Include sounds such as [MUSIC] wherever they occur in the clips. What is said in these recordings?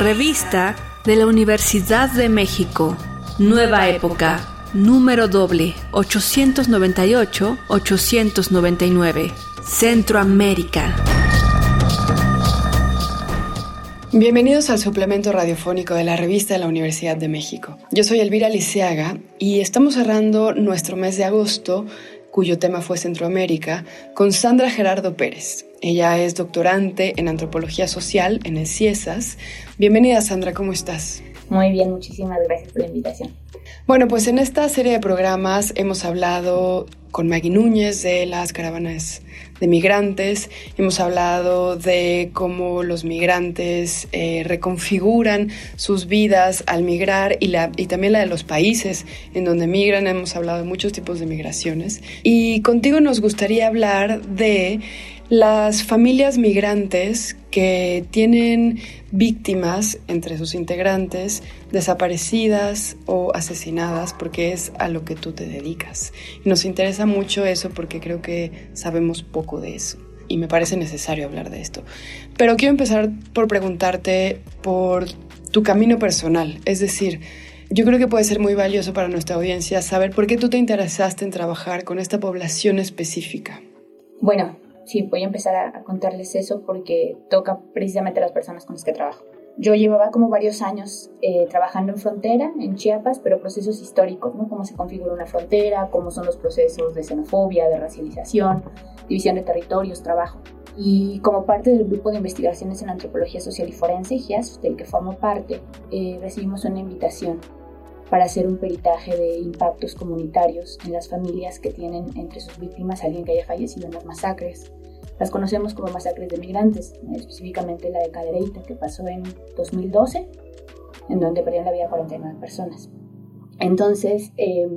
Revista de la Universidad de México. Nueva época. Número doble 898-899. Centroamérica. Bienvenidos al suplemento radiofónico de la revista de la Universidad de México. Yo soy Elvira Liceaga y estamos cerrando nuestro mes de agosto, cuyo tema fue Centroamérica, con Sandra Gerardo Pérez. Ella es doctorante en antropología social en el CIESAS. Bienvenida Sandra, ¿cómo estás? Muy bien, muchísimas gracias por la invitación. Bueno, pues en esta serie de programas hemos hablado con Maggie Núñez de las caravanas de migrantes, hemos hablado de cómo los migrantes eh, reconfiguran sus vidas al migrar y, la, y también la de los países en donde migran, hemos hablado de muchos tipos de migraciones. Y contigo nos gustaría hablar de las familias migrantes que tienen víctimas entre sus integrantes desaparecidas o asesinadas porque es a lo que tú te dedicas. Y nos interesa mucho eso porque creo que sabemos poco de eso y me parece necesario hablar de esto. Pero quiero empezar por preguntarte por tu camino personal, es decir, yo creo que puede ser muy valioso para nuestra audiencia saber por qué tú te interesaste en trabajar con esta población específica. Bueno, sí, voy a empezar a, contarles eso porque toca precisamente a las personas con las que trabajo. Yo llevaba como varios años eh, trabajando en frontera, en Chiapas, pero procesos históricos, ¿no? Cómo se configura una frontera, cómo son los procesos de xenofobia, de racialización, división de territorios, trabajo. Y como parte del grupo de investigaciones en antropología social y forense, GIAS, del que formo parte, eh, recibimos una invitación para hacer un peritaje de impactos comunitarios en las familias que tienen entre sus víctimas a alguien que haya fallecido en las masacres. Las conocemos como masacres de migrantes, específicamente la de Cadereyta, que pasó en 2012, en donde perdieron la vida 49 personas. Entonces, eh,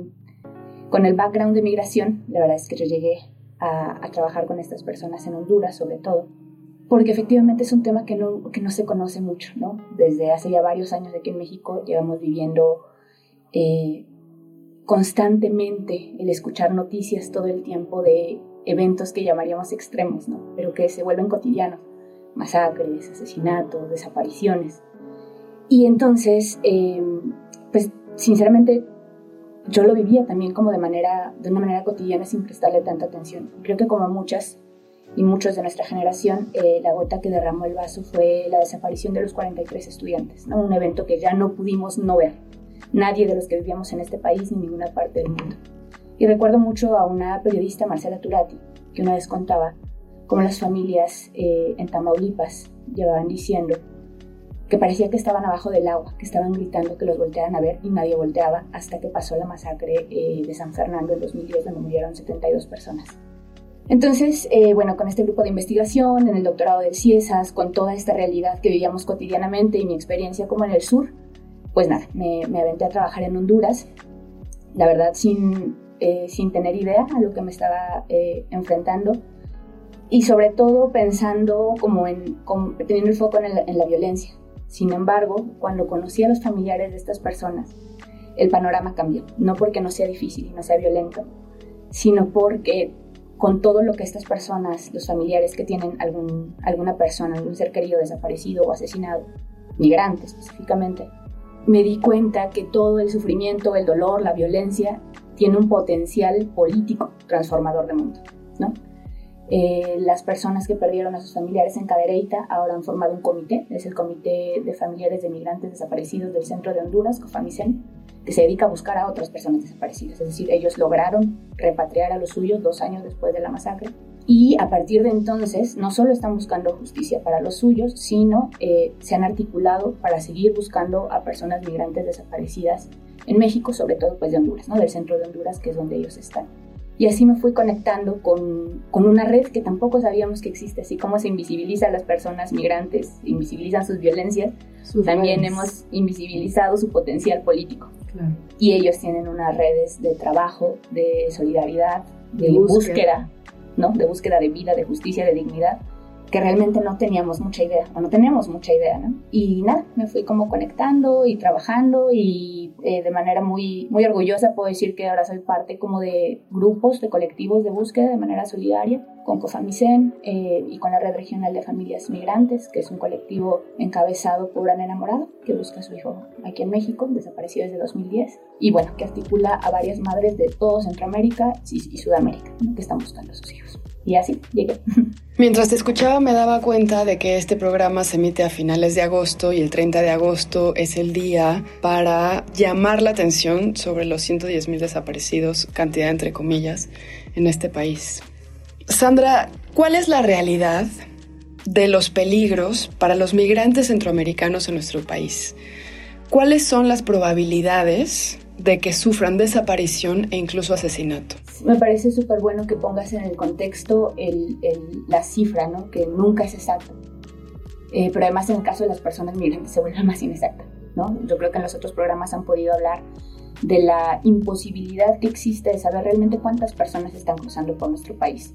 con el background de migración, la verdad es que yo llegué a, a, trabajar con estas personas en Honduras, sobre todo, porque efectivamente es un tema que no, que no se conoce mucho, ¿no? Desde hace ya varios años aquí en México llevamos viviendo eh, constantemente el escuchar noticias todo el tiempo de eventos que llamaríamos extremos, ¿no? pero que se vuelven cotidianos, masacres, asesinatos, desapariciones. Y entonces, em, pues sinceramente, yo lo vivía también como de, manera, de una manera cotidiana sin prestarle tanta atención. Creo que como muchas y muchos de nuestra generación, eh, la gota que derramó el vaso fue la desaparición de los 43 estudiantes, ¿no? un evento que ya no pudimos no ver nadie de los que vivíamos en este país ni en ninguna parte del mundo. Y recuerdo mucho a una periodista, Marcela Turati, que una vez contaba cómo las familias eh, en Tamaulipas llevaban diciendo que parecía que estaban abajo del agua, que estaban gritando que los voltearan a ver y nadie volteaba hasta que pasó la masacre eh, de San Fernando en 2010 donde murieron 72 personas. Entonces, eh, bueno, con este grupo de investigación, en el doctorado del CIESAS, con toda esta realidad que vivíamos cotidianamente y mi experiencia como en el sur, pues nada, me, aventé a trabajar en Honduras, la verdad sin, eh, sin tener idea a lo que me estaba eh, enfrentando y sobre todo pensando como en, teniendo el foco en, la violencia. Sin embargo, cuando conocí a los familiares de estas personas, el panorama cambió, no porque no sea difícil y no sea violento, sino porque con todo lo que estas personas, los familiares que tienen algún, alguna persona, algún ser querido desaparecido o asesinado, migrantes específicamente, me di cuenta que todo el sufrimiento, el dolor, la violencia tiene un potencial político transformador de mundo, ¿no? Eh, las personas que perdieron a sus familiares en Cadereyta ahora han formado un comité, es el Comité de Familiares de Migrantes Desaparecidos del Centro de Honduras, COFAMICEN, que se dedica a buscar a otras personas desaparecidas. Es decir, ellos lograron repatriar a los suyos dos años después de la masacre y a partir de entonces no solo están buscando justicia para los suyos, sino eh, se han articulado para seguir buscando a personas migrantes desaparecidas en México, sobre todo pues de Honduras, ¿no? del centro de Honduras, que es donde ellos están. Y así me fui conectando con, con, una red que tampoco sabíamos que existe, así como se invisibiliza a las personas migrantes, invisibilizan sus violencias, también hemos invisibilizado su potencial político. Y ellos tienen unas redes de trabajo, de solidaridad, de, búsqueda ¿no? De búsqueda de vida, de justicia, de dignidad, que realmente no teníamos mucha idea, o no teníamos mucha idea. Y nada, me fui como conectando y trabajando y eh, de manera muy, muy orgullosa puedo decir que ahora soy parte como de grupos, de colectivos de búsqueda de manera solidaria con Cofamicen eh, y con la Red Regional de Familias Migrantes, que es un colectivo encabezado por Ana Enamorado, que busca a su hijo aquí en México, desaparecido desde 2010, y bueno, que articula a varias madres de todo Centroamérica y, Sudamérica que están buscando a sus hijos. Y así llegué. [LAUGHS] Mientras te escuchaba me daba cuenta de que este programa se emite a finales de agosto y el 30 de agosto es el día para llamar la atención sobre los 110 mil desaparecidos, cantidad entre comillas, en este país. Sandra, ¿cuál es la realidad de los peligros para los migrantes centroamericanos en nuestro país? ¿Cuáles son las probabilidades de que sufran desaparición e incluso asesinato? Me parece súper bueno que pongas en el contexto la cifra, ¿no? que nunca es exacta. Eh, pero además en el caso de las personas migrantes se vuelve más inexacta. ¿no? Yo creo que en los otros programas han podido hablar de la imposibilidad que existe de saber realmente cuántas personas están cruzando por nuestro país.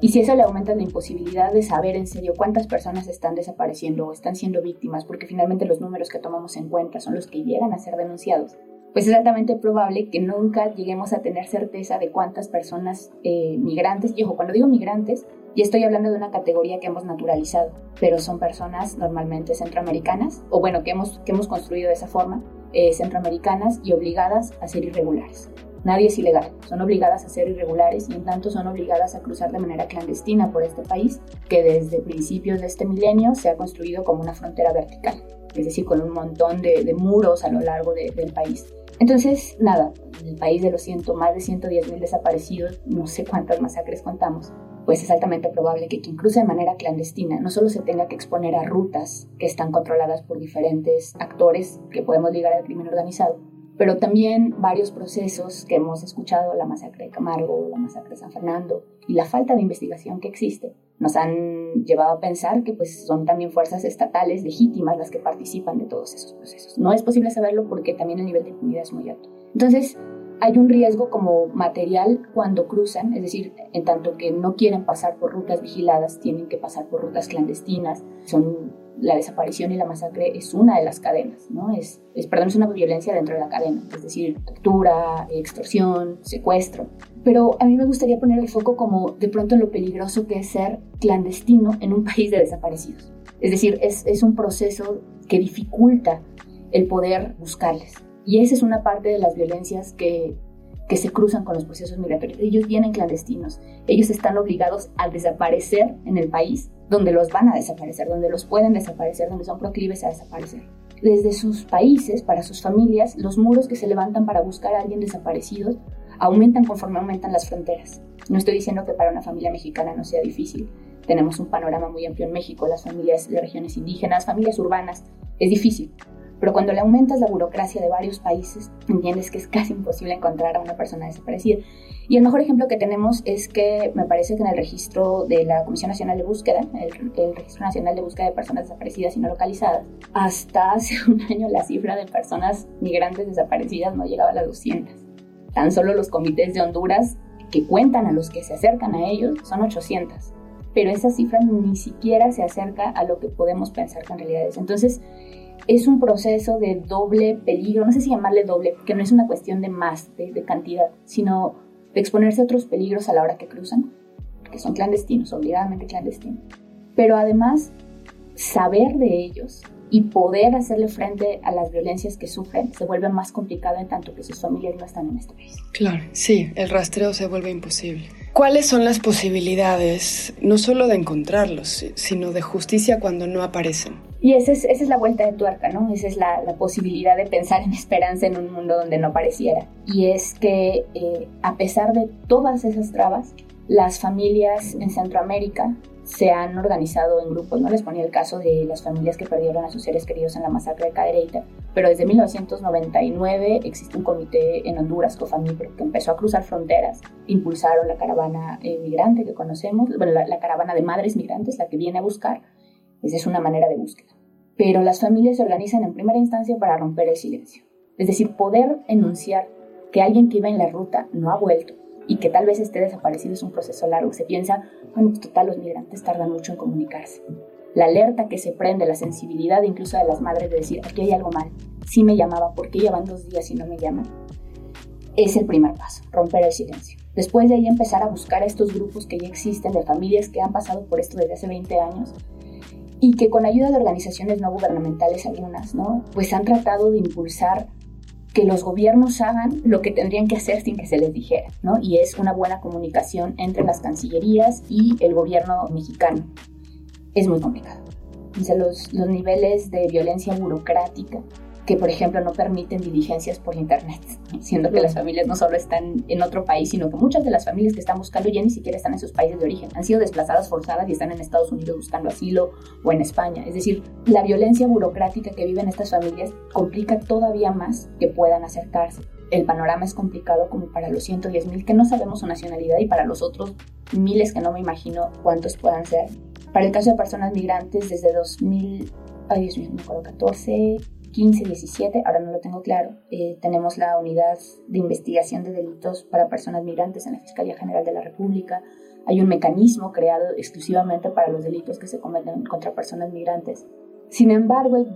Y si eso le aumenta la imposibilidad de saber en serio cuántas personas están desapareciendo o están siendo víctimas, porque finalmente los números que tomamos en cuenta son los que llegan a ser denunciados, pues es altamente probable que nunca lleguemos a tener certeza de cuántas personas eh, migrantes, y ojo, cuando digo migrantes, ya estoy hablando de una categoría que hemos naturalizado, pero son personas normalmente centroamericanas, o bueno, que hemos, que hemos construido de esa forma, eh, centroamericanas y obligadas a ser irregulares. Nadie es ilegal, son obligadas a ser irregulares y en tanto son obligadas a cruzar de manera clandestina por este país que desde principios de este milenio se ha construido como una frontera vertical, es decir, con un montón de, muros a lo largo del país. Entonces, nada, el país de los ciento, más de 110 mil desaparecidos, no sé cuántas masacres contamos, pues es altamente probable que quien cruce de manera clandestina no solo se tenga que exponer a rutas que están controladas por diferentes actores que podemos ligar al crimen organizado, pero también varios procesos que hemos escuchado, la masacre de Camargo, la masacre de San Fernando y la falta de investigación que existe, nos han llevado a pensar que pues, son también fuerzas estatales legítimas las que participan de todos esos procesos. No es posible saberlo porque también el nivel de impunidad es muy alto. Entonces, hay un riesgo como material cuando cruzan, es decir, en tanto que no quieren pasar por rutas vigiladas, tienen que pasar por rutas clandestinas. Son la desaparición y la masacre es una de las cadenas, ¿no? Es, es, perdón, una violencia dentro de la cadena, es decir, captura, extorsión, secuestro. Pero a mí me gustaría poner el foco como de pronto en lo peligroso que es ser clandestino en un país de desaparecidos. Es decir, es, es un proceso que dificulta el poder buscarles. Y esa es una parte de las violencias que, que se cruzan con los procesos migratorios. Ellos vienen clandestinos, ellos están obligados a desaparecer en el país donde los van a desaparecer, donde los pueden desaparecer, donde son proclives a desaparecer. Desde sus países, para sus familias, los muros que se levantan para buscar a alguien desaparecido aumentan conforme aumentan las fronteras. No estoy diciendo que para una familia mexicana no sea difícil. Tenemos un panorama muy amplio en México, las familias de regiones indígenas, familias urbanas. Es difícil, pero cuando le aumentas la burocracia de varios países, entiendes que es casi imposible encontrar a una persona desaparecida. Y el mejor ejemplo que tenemos es que me parece que en el registro de la Comisión Nacional de Búsqueda, el, Registro Nacional de Búsqueda de Personas Desaparecidas y No Localizadas, hasta hace [LAUGHS] un año la cifra de personas migrantes desaparecidas no llegaba a las 200. Tan solo los comités de Honduras que cuentan a los que se acercan a ellos son 800. Pero esa cifra ni siquiera se acerca a lo que podemos pensar que en realidad es. Entonces, es un proceso de doble peligro, no sé si llamarle doble, porque no es una cuestión de más, de, cantidad, sino de exponerse a otros peligros a la hora que cruzan, que son clandestinos, obligadamente clandestinos. Pero además, saber de ellos y poder hacerle frente a las violencias que sufren se vuelve más complicado en tanto que sus familias no están en este país. Claro, sí, el rastreo se vuelve imposible. ¿Cuáles son las posibilidades, no solo de encontrarlos, sino de justicia cuando no aparecen? Y esa es, la vuelta de tuerca, ¿no? Esa es la, posibilidad de pensar en esperanza en un mundo donde no pareciera. Y es que eh, a pesar de todas esas trabas, las familias en Centroamérica se han organizado en grupos, ¿no? Les ponía el caso de las familias que perdieron a sus seres queridos en la masacre de Cadereyta, pero desde 1999 existe un comité en Honduras, COFAMIPRO, que empezó a cruzar fronteras, impulsaron la caravana eh, migrante que conocemos, bueno, la caravana de madres migrantes, la que viene a buscar, esa es una manera de búsqueda. Pero las familias se organizan en primera instancia para romper el silencio. Es decir, poder enunciar que alguien que iba en la ruta no ha vuelto y que tal vez esté desaparecido es un proceso largo. Se piensa, bueno, pues total, los migrantes tardan mucho en comunicarse. La alerta que se prende, la sensibilidad incluso de las madres de decir, aquí hay algo mal, sí me llamaba, ¿por qué llevan dos días y no me llaman? Es el primer paso, romper el silencio. Después de ahí empezar a buscar a estos grupos que ya existen de familias que han pasado por esto desde hace 20 años y que con ayuda de organizaciones no gubernamentales algunas, ¿no? Pues han tratado de impulsar que los gobiernos hagan lo que tendrían que hacer sin que se les dijera, ¿no? Y es una buena comunicación entre las cancillerías y el gobierno mexicano. Es muy complicado. los, los niveles de violencia burocrática que, por ejemplo, no permiten diligencias por Internet, siendo que las familias no solo están en otro país, sino que muchas de las familias que están buscando ya ni siquiera están en sus países de origen, han sido desplazadas forzadas y están en Estados Unidos buscando asilo o en España. Es decir, la violencia burocrática que viven estas familias complica todavía más que puedan acercarse. El panorama es complicado como para los 110 mil que no sabemos su nacionalidad y para los otros miles que no me imagino cuántos puedan ser. Para el caso de personas migrantes, desde 2000, ay Dios mío, me acuerdo, 14, 15, 17, ahora no lo tengo claro, eh, tenemos la unidad de investigación de delitos para personas migrantes en la Fiscalía General de la República. Hay un mecanismo creado exclusivamente para los delitos que se cometen contra personas migrantes. Sin embargo,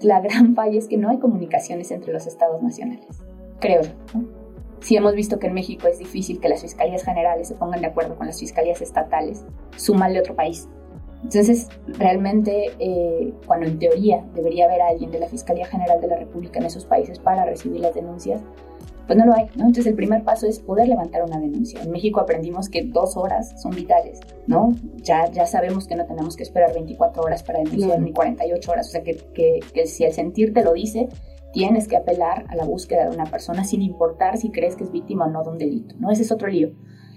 la gran [LAUGHS] falla es que no hay comunicaciones entre los estados nacionales. Creo. Si hemos visto que en México es difícil que las fiscalías generales se pongan de acuerdo con las fiscalías estatales, súmale otro país. Entonces, realmente, eh, cuando en teoría debería haber alguien de la Fiscalía General de la República en esos países para recibir las denuncias, pues no lo hay, ¿no? Entonces el primer paso es poder levantar una denuncia. En México aprendimos que dos horas son vitales, ¿no? Ya, ya sabemos que no tenemos que esperar 24 horas para denunciar ni 48 horas, o sea que, que, que si el sentir te lo dice, tienes que apelar a la búsqueda de una persona sin importar si crees que es víctima o no de un delito, ¿no? Ese es otro lío.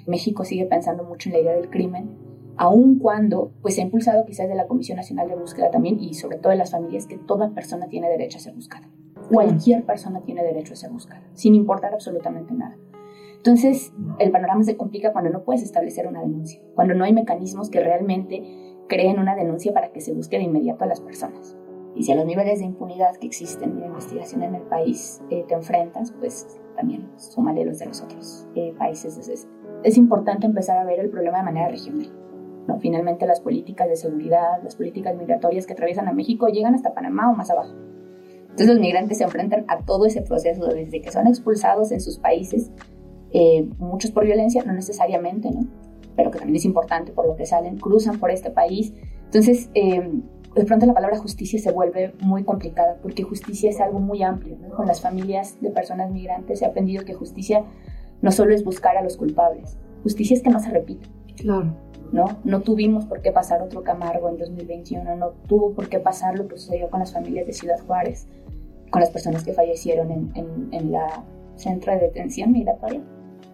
México sigue pensando mucho en la idea del crimen aun cuando pues se ha impulsado quizás de la Comisión Nacional de Búsqueda también y sobre todo en las familias que toda persona tiene derecho a ser buscada. Cualquier persona tiene derecho a ser buscada, sin importar absolutamente nada. Entonces, el panorama se complica cuando no puedes establecer una denuncia, cuando no hay mecanismos que realmente creen una denuncia para que se busque de inmediato a las personas. Y si a los niveles de impunidad que existen de investigación en el país eh, te enfrentas, pues también súmale los de los otros eh, países. Entonces, es importante empezar a ver el problema de manera regional. ¿No? Finalmente las políticas de seguridad, las políticas migratorias que atraviesan a México llegan hasta Panamá o más abajo. Entonces los migrantes se enfrentan a todo ese proceso desde que son expulsados en sus países, eh, muchos por violencia, no necesariamente, ¿no? pero que también es importante por lo que salen, cruzan por este país. Entonces, eh, de pronto la palabra justicia se vuelve muy complicada porque justicia es algo muy amplio. Con las familias de personas migrantes he aprendido que justicia no solo es buscar a los culpables, justicia es que no se repita. Claro. ¿No? No tuvimos por qué pasar otro Camargo en 2021, no tuvo por qué pasar lo que sucedió con las familias de Ciudad Juárez, con las personas que fallecieron en, en, la centro de detención migratoria.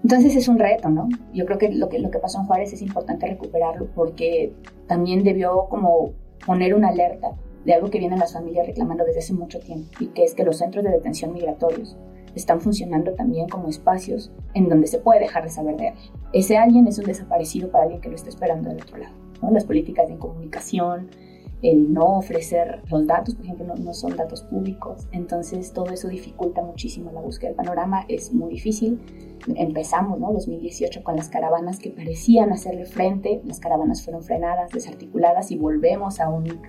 Entonces es un reto, ¿no? Yo creo que lo, que lo que pasó en Juárez es importante recuperarlo porque también debió como poner una alerta de algo que vienen las familias reclamando desde hace mucho tiempo y que es que los centros de detención migratorios están funcionando también como espacios en donde se puede dejar de saber de alguien. Ese alguien es un desaparecido para alguien que lo está esperando del otro lado. Las políticas de comunicación, el no ofrecer los datos, por ejemplo, no, son datos públicos. Entonces todo eso dificulta muchísimo la búsqueda del panorama, es muy difícil. Empezamos, ¿no? 2018 con las caravanas que parecían hacerle frente, las caravanas fueron frenadas, desarticuladas y volvemos a un,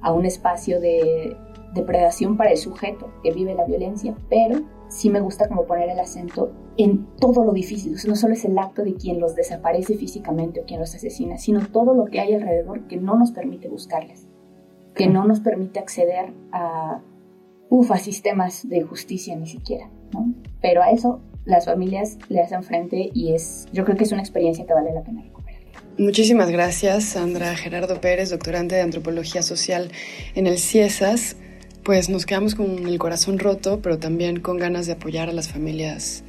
a un espacio de depredación para el sujeto que vive la violencia, pero sí me gusta como poner el acento en todo lo difícil. no solo es el acto de quien los desaparece físicamente o quien los asesina, sino todo lo que hay alrededor que no nos permite buscarles, que no nos permite acceder a, uf, a sistemas de justicia ni siquiera. Pero a eso las familias le hacen frente y es, yo creo que es una experiencia que vale la pena recuperar. Muchísimas gracias, Sandra Gerardo Pérez, doctorante de Antropología Social en el CIESAS pues nos quedamos con el corazón roto, pero también con ganas de apoyar a las familias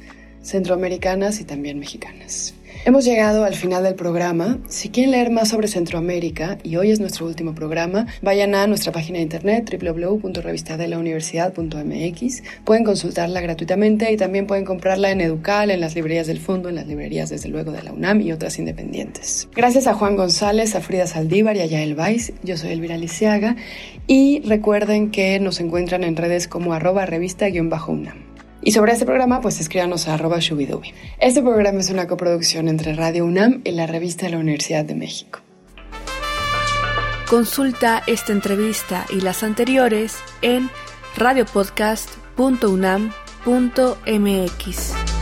centroamericanas y también mexicanas. Hemos llegado al final del programa. Si quieren leer más sobre Centroamérica, y hoy es nuestro último programa, vayan a nuestra página de internet www.revistadelauniversidad.mx. Pueden consultarla gratuitamente y también pueden comprarla en Educal, en las librerías del Fondo, en las librerías desde luego de la UNAM y otras independientes. Gracias a Juan González, a Frida Saldívar y a Yael Weiss. Yo soy Elvira Lisiaga y recuerden que nos encuentran en redes como arroba revista-unam. Y sobre este programa, pues escríbanos a arroba shubidubi. Este programa es una coproducción entre Radio UNAM y la revista de la Universidad de México. Consulta esta entrevista y las anteriores en radiopodcast.unam.mx.